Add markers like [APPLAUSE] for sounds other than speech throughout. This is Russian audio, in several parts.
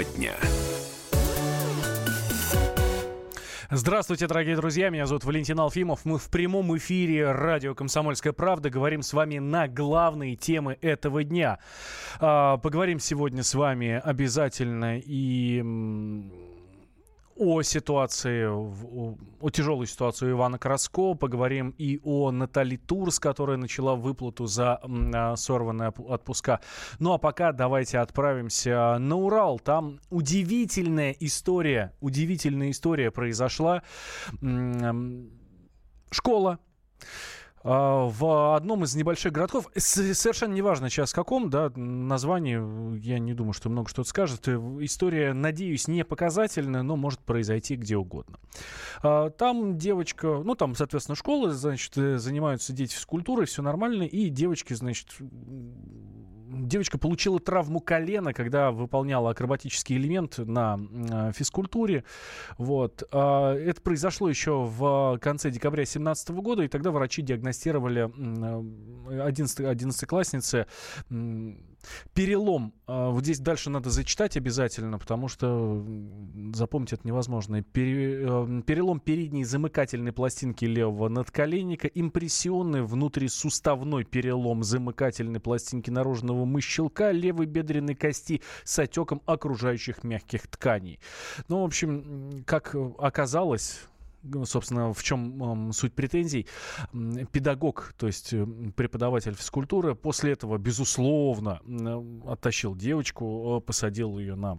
Тема дня. Здравствуйте, дорогие друзья. Меня зовут Валентин Алфимов. Мы в прямом эфире радио «Комсомольская правда». Говорим с вами на главные темы этого дня. А, поговорим сегодня с вами обязательно и о ситуации, о, тяжелой ситуации у Ивана Краско, поговорим и о Натали Турс, которая начала выплату за а, сорванные отпуска. Ну а пока давайте отправимся на Урал. Там удивительная история, удивительная история произошла. Школа в одном из небольших городков, совершенно неважно сейчас каком, да, название, я не думаю, что много что-то скажет. Э, история, надеюсь, не показательная, но может произойти где угодно. А, там девочка, ну там, соответственно, школа, значит, э, занимаются дети физкультурой, все нормально, и девочки, значит, девочка получила травму колена, когда выполняла акробатический элемент на э, физкультуре. Вот. А, это произошло еще в конце декабря 2017 года, и тогда врачи диагностировали 11, 11 класснице Перелом. А, вот здесь дальше надо зачитать обязательно, потому что запомнить это невозможно. Э, перелом передней замыкательной пластинки левого надколенника, импрессионный внутрисуставной перелом замыкательной пластинки наружного мыщелка левой бедренной кости с отеком окружающих мягких тканей. Ну, в общем, как оказалось, собственно, в чем суть претензий, педагог, то есть э, преподаватель физкультуры, после этого, безусловно, оттащил девочку, э, посадил ее на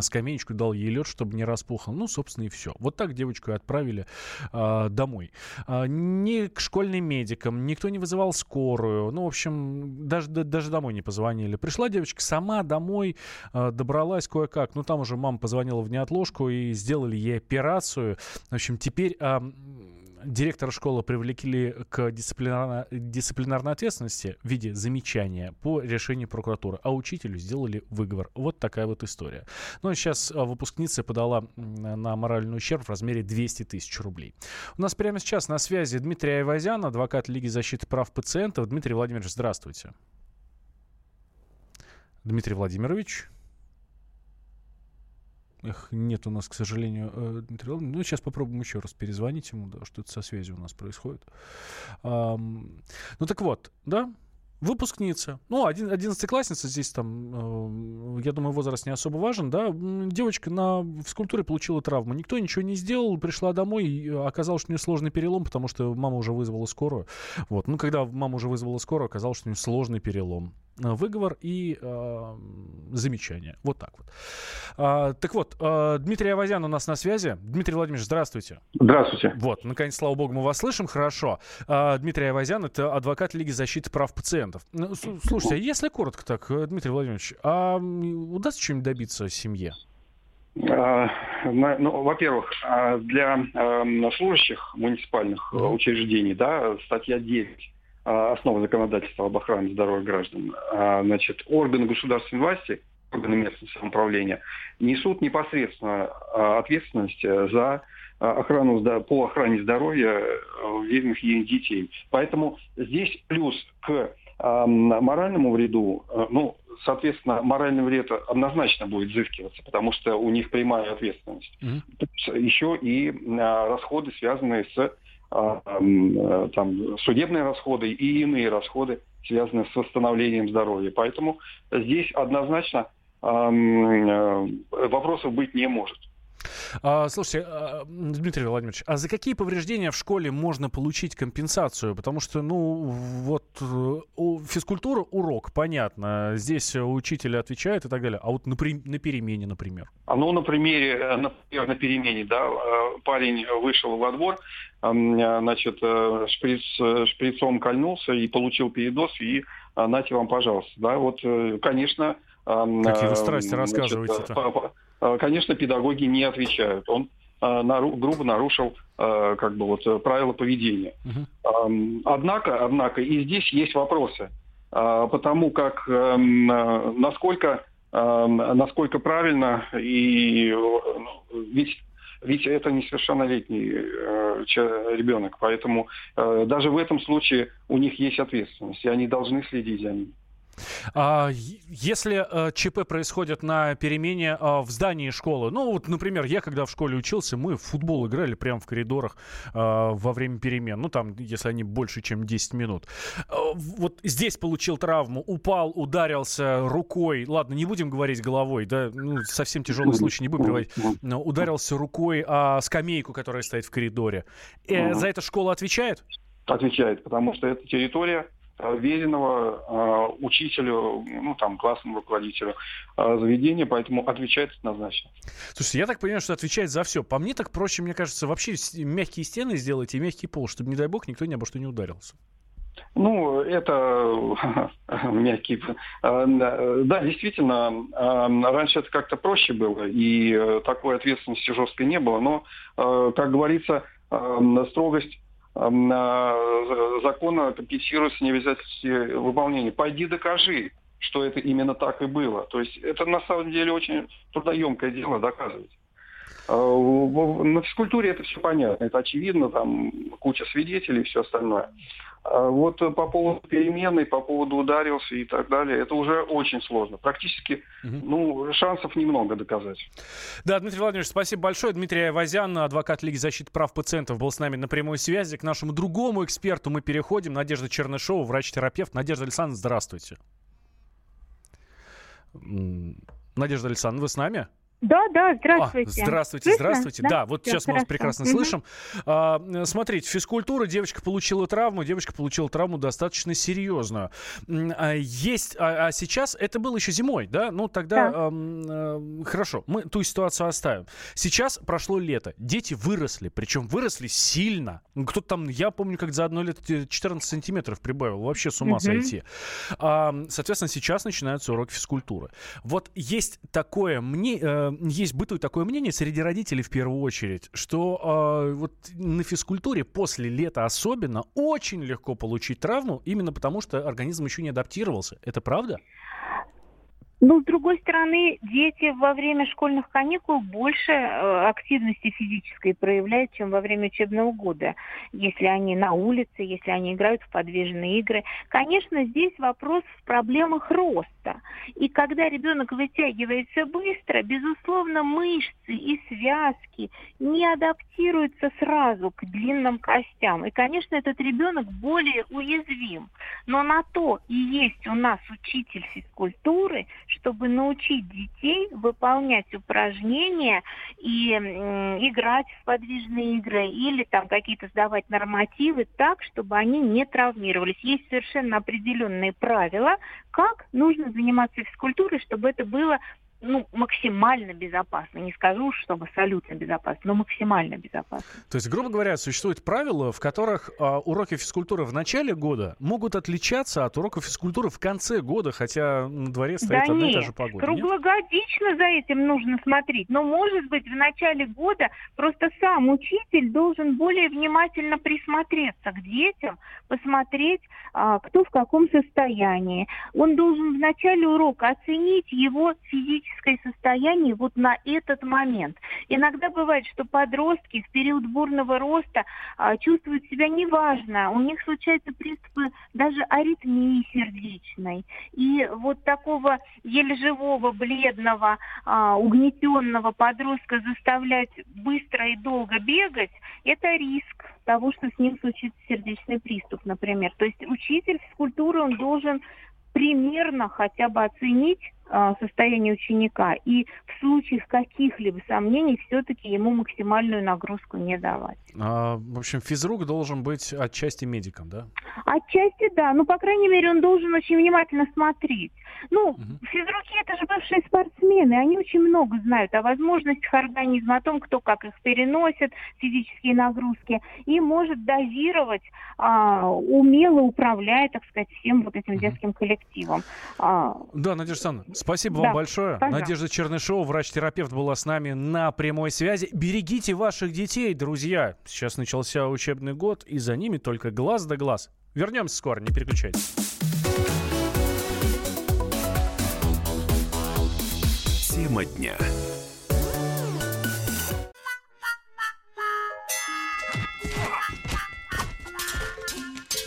скамеечку, дал ей лед, чтобы не распухал. Ну, собственно, и все. Вот так девочку и отправили э, домой. Э, ни к школьным медикам, никто не вызывал скорую. Ну, в общем, даже, да, даже домой не позвонили. Пришла девочка сама домой, э, добралась кое-как. Ну, там уже мама позвонила в неотложку и сделали ей операцию. В общем, теперь... Э, директора школы привлекли к дисциплинарно, дисциплинарной ответственности в виде замечания по решению прокуратуры, а учителю сделали выговор. Вот такая вот история. Ну а сейчас а, выпускница подала на моральный ущерб в размере 200 тысяч рублей. У нас прямо сейчас на связи Дмитрий Айвазян, адвокат Лиги защиты прав пациентов. Дмитрий Владимирович, здравствуйте. Дмитрий Владимирович. Эх, нет у нас, к сожалению, э, Дмитрия Ну, сейчас попробуем еще раз перезвонить ему, да, что-то со связью у нас происходит. Эм, ну, так вот, да, выпускница, ну, один, одиннадцатиклассница здесь там, э, я думаю, возраст не особо важен, да, девочка на физкультуре получила травму, никто ничего не сделал, пришла домой, оказалось, что у нее сложный перелом, потому что мама уже вызвала скорую, вот, ну, когда мама уже вызвала скорую, оказалось, что у нее сложный перелом, выговор и э, замечание. Вот так вот. А, так вот, э, Дмитрий Авазян у нас на связи. Дмитрий Владимирович, здравствуйте. Здравствуйте. Вот, наконец, слава богу, мы вас слышим хорошо. А, Дмитрий Авазян — это адвокат Лиги защиты прав пациентов. Ну, слушайте, а если коротко так, э, Дмитрий Владимирович, а удастся чем-нибудь добиться семье? А, ну, во-первых, а, для э, служащих муниципальных учреждений, да, статья 9 а, основы законодательства об охране здоровья граждан, а, значит, органы государственной власти, органы местного самоуправления несут непосредственно а, ответственность за охрану, по охране здоровья верных ей детей. Поэтому здесь плюс к моральному вреду, ну, соответственно, моральный вред однозначно будет взыскиваться, потому что у них прямая ответственность. Mm-hmm. Еще и расходы, связанные с э, там, судебные расходы и иные расходы, связанные с восстановлением здоровья. Поэтому здесь однозначно э, вопросов быть не может. А, слушайте, а, Дмитрий Владимирович, а за какие повреждения в школе можно получить компенсацию? Потому что, ну, вот у, физкультура урок, понятно. Здесь учитель отвечает и так далее. А вот на, на перемене, например? А ну, на примере, например, на перемене, да, э, парень вышел во двор, значит, э, шприц, шприцом кольнулся и получил передоз, и э, нате вам, пожалуйста. Да, вот, конечно... Какие вы страсти рассказываете-то? Э, конечно, педагоги не отвечают. Он э, грубо нарушил э, как бы вот правила поведения. Угу. Однако, однако и здесь есть вопросы, потому как насколько насколько правильно и ну, ведь ведь это несовершеннолетний ребенок, поэтому даже в этом случае у них есть ответственность, и они должны следить за ним. А, если а, ЧП происходит на перемене а, в здании школы, ну вот, например, я когда в школе учился, мы в футбол играли прямо в коридорах а, во время перемен, ну там, если они больше, чем 10 минут. А, вот здесь получил травму, упал, ударился рукой, ладно, не будем говорить головой, да, ну, совсем тяжелый случай, не будем говорить, но ударился рукой о скамейку, которая стоит в коридоре. Э, за это школа отвечает? Отвечает, потому что это территория Э, веренного э, учителю, ну там классному руководителю э, заведения, поэтому отвечает однозначно. Слушайте, я так понимаю, что отвечает за все. По мне так проще, мне кажется, вообще мягкие стены сделать и мягкий пол, чтобы, не дай бог, никто ни обо что не ударился. Ну, это [LAUGHS] мягкий. Да, действительно, раньше это как-то проще было, и такой ответственности жесткой не было, но, как говорится, строгость закона компенсируется необязательности выполнения. Пойди докажи, что это именно так и было. То есть это на самом деле очень трудоемкое дело доказывать. А, на физкультуре это все понятно, это очевидно, там куча свидетелей и все остальное. А вот по поводу перемены, по поводу ударился и так далее, это уже очень сложно. Практически, угу. ну, шансов немного доказать. Да, Дмитрий Владимирович, спасибо большое. Дмитрий Айвазян, адвокат Лиги защиты прав пациентов, был с нами на прямой связи. К нашему другому эксперту мы переходим. Надежда Чернышова, врач-терапевт. Надежда Александровна, здравствуйте. Надежда Александровна, вы с нами? Да, да, здравствуйте. А, здравствуйте, Слышно? здравствуйте. Да, да вот Все сейчас хорошо. мы вас прекрасно угу. слышим. А, смотрите, физкультура, девочка получила травму, девочка получила травму достаточно серьезную. А, есть, а, а сейчас, это было еще зимой, да? Ну, тогда да. а, а, хорошо, мы ту ситуацию оставим. Сейчас прошло лето, дети выросли, причем выросли сильно. Ну, кто-то там, я помню, как за одно лето 14 сантиметров прибавил, вообще с ума угу. сойти. А, соответственно, сейчас начинаются уроки физкультуры. Вот есть такое мне э, есть бытует такое мнение среди родителей в первую очередь, что э, вот на физкультуре после лета особенно очень легко получить травму, именно потому что организм еще не адаптировался. Это правда? Ну, с другой стороны, дети во время школьных каникул больше э, активности физической проявляют, чем во время учебного года, если они на улице, если они играют в подвижные игры. Конечно, здесь вопрос в проблемах роста. И когда ребенок вытягивается быстро, безусловно, мышцы и связки не адаптируются сразу к длинным костям. И, конечно, этот ребенок более уязвим. Но на то и есть у нас учитель физкультуры, чтобы научить детей выполнять упражнения и играть в подвижные игры или там какие-то сдавать нормативы так, чтобы они не травмировались. Есть совершенно определенные правила, как нужно заниматься физкультурой, чтобы это было ну, максимально безопасно. Не скажу, чтобы абсолютно безопасно, но максимально безопасно. То есть, грубо говоря, существуют правила, в которых а, уроки физкультуры в начале года могут отличаться от уроков физкультуры в конце года, хотя на дворе стоит да одна нет, и та же погода. Круглогодично нет? за этим нужно смотреть. Но, может быть, в начале года просто сам учитель должен более внимательно присмотреться к детям, посмотреть, а, кто в каком состоянии. Он должен в начале урока оценить его физическое физическое состояние вот на этот момент. Иногда бывает, что подростки в период бурного роста а, чувствуют себя неважно, у них случаются приступы даже аритмии сердечной. И вот такого еле живого, бледного, а, угнетенного подростка заставлять быстро и долго бегать, это риск того, что с ним случится сердечный приступ, например. То есть учитель физкультуры, он должен примерно хотя бы оценить состояние ученика. И в случаях каких-либо сомнений все-таки ему максимальную нагрузку не давать. А, в общем, физрук должен быть отчасти медиком, да? Отчасти да. Ну, по крайней мере, он должен очень внимательно смотреть. Ну, угу. физруки это же бывшие спортсмены, они очень много знают о возможностях организма, о том, кто как их переносит, физические нагрузки, и может дозировать, а, умело управляя, так сказать, всем вот этим угу. детским коллективом. А, да, Надежда Александровна, спасибо да, вам большое. Пожалуйста. Надежда Чернышова, врач-терапевт, была с нами на прямой связи. Берегите ваших детей, друзья. Сейчас начался учебный год, и за ними только глаз да глаз. Вернемся скоро, не переключайтесь. Тема дня.